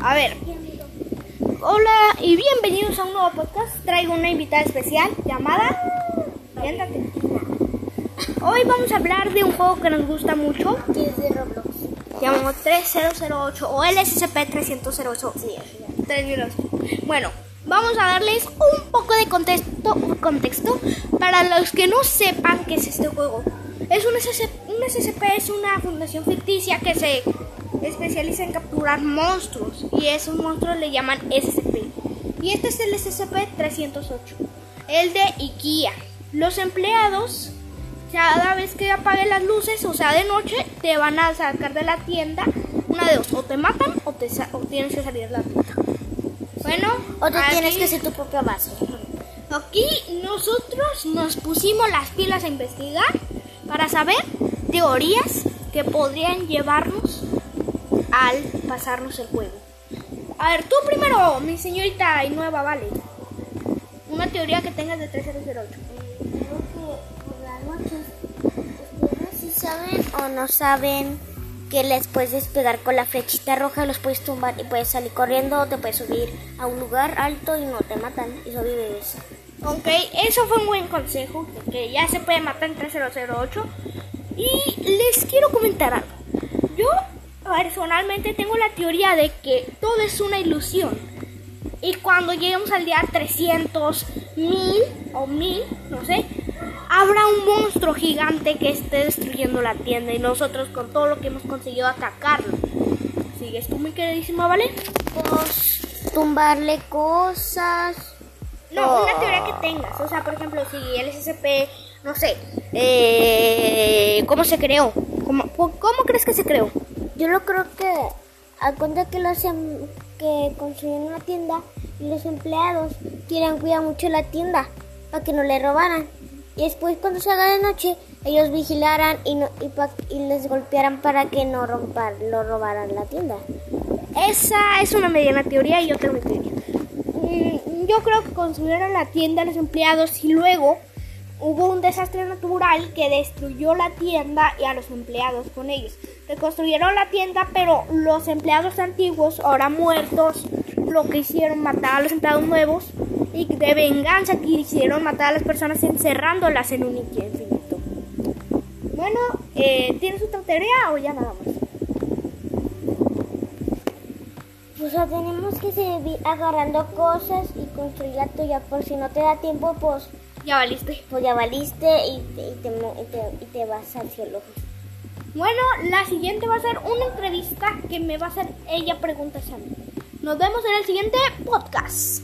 A ver. Hola y bienvenidos a un nuevo podcast. Traigo una invitada especial llamada. Siéntate. Hoy vamos a hablar de un juego que nos gusta mucho. que es de Roblox. Se llama 3008 o LSCP 308. Sí, 3008. Bueno, vamos a darles un poco de contexto, contexto para los que no sepan qué es este juego. Es un SCP, un SCP es una fundación ficticia que se especializa en capturar monstruos y esos monstruos le llaman SCP. Y este es el SCP-308, el de IKEA. Los empleados, cada vez que apaguen las luces, o sea de noche, te van a sacar de la tienda una de dos, o te matan o, te o tienes que salir de la tienda. Bueno, O te tienes aquí- que hacer tu propia base. Aquí nosotros nos pusimos las pilas a investigar para saber teorías que podrían llevarnos al pasarnos el juego. A ver, tú primero, mi señorita y nueva, vale. Una teoría que tengas de 3008. Creo que por la noche, ustedes si saben o no saben que les puedes pegar con la flechita roja, los puedes tumbar y puedes salir corriendo o te puedes subir a un lugar alto y no te matan y sobrevives. Ok, eso fue un buen consejo, que ya se puede matar en 3008. Y les quiero comentar algo. Yo personalmente tengo la teoría de que todo es una ilusión. Y cuando lleguemos al día 300, 1000 o 1000, no sé, habrá un monstruo gigante que esté destruyendo la tienda y nosotros con todo lo que hemos conseguido atacarlo. ¿Sigues tú, mi queridísima, vale? Pues tumbarle cosas. No, una teoría que tengas. O sea, por ejemplo, si el SCP, no sé, eh, ¿cómo se creó? ¿Cómo, ¿Cómo crees que se creó? Yo lo creo que a cuenta que los em- que construyen una tienda y los empleados quieren cuidar mucho la tienda para que no le robaran. Y después cuando salga de noche ellos vigilaran y, no, y, pa- y les golpearan para que no rompan, lo robaran la tienda. Esa es una mediana teoría y tengo mi teoría. Mm, Yo creo que construyeron la tienda los empleados y luego hubo un desastre natural que destruyó la tienda y a los empleados con ellos. Reconstruyeron la tienda, pero los empleados antiguos, ahora muertos, lo que hicieron matar a los empleados nuevos y de venganza quisieron matar a las personas encerrándolas en un infinito. Bueno, eh, ¿tienes otra teoría o ya nada más? O sea, tenemos que seguir agarrando cosas y construir la tuya por si no te da tiempo, pues, Ya valiste. pues ya valiste y te, y te, y te- y te vas al cielo. Bueno, la siguiente va a ser una entrevista que me va a hacer ella preguntas a mí. Nos vemos en el siguiente podcast.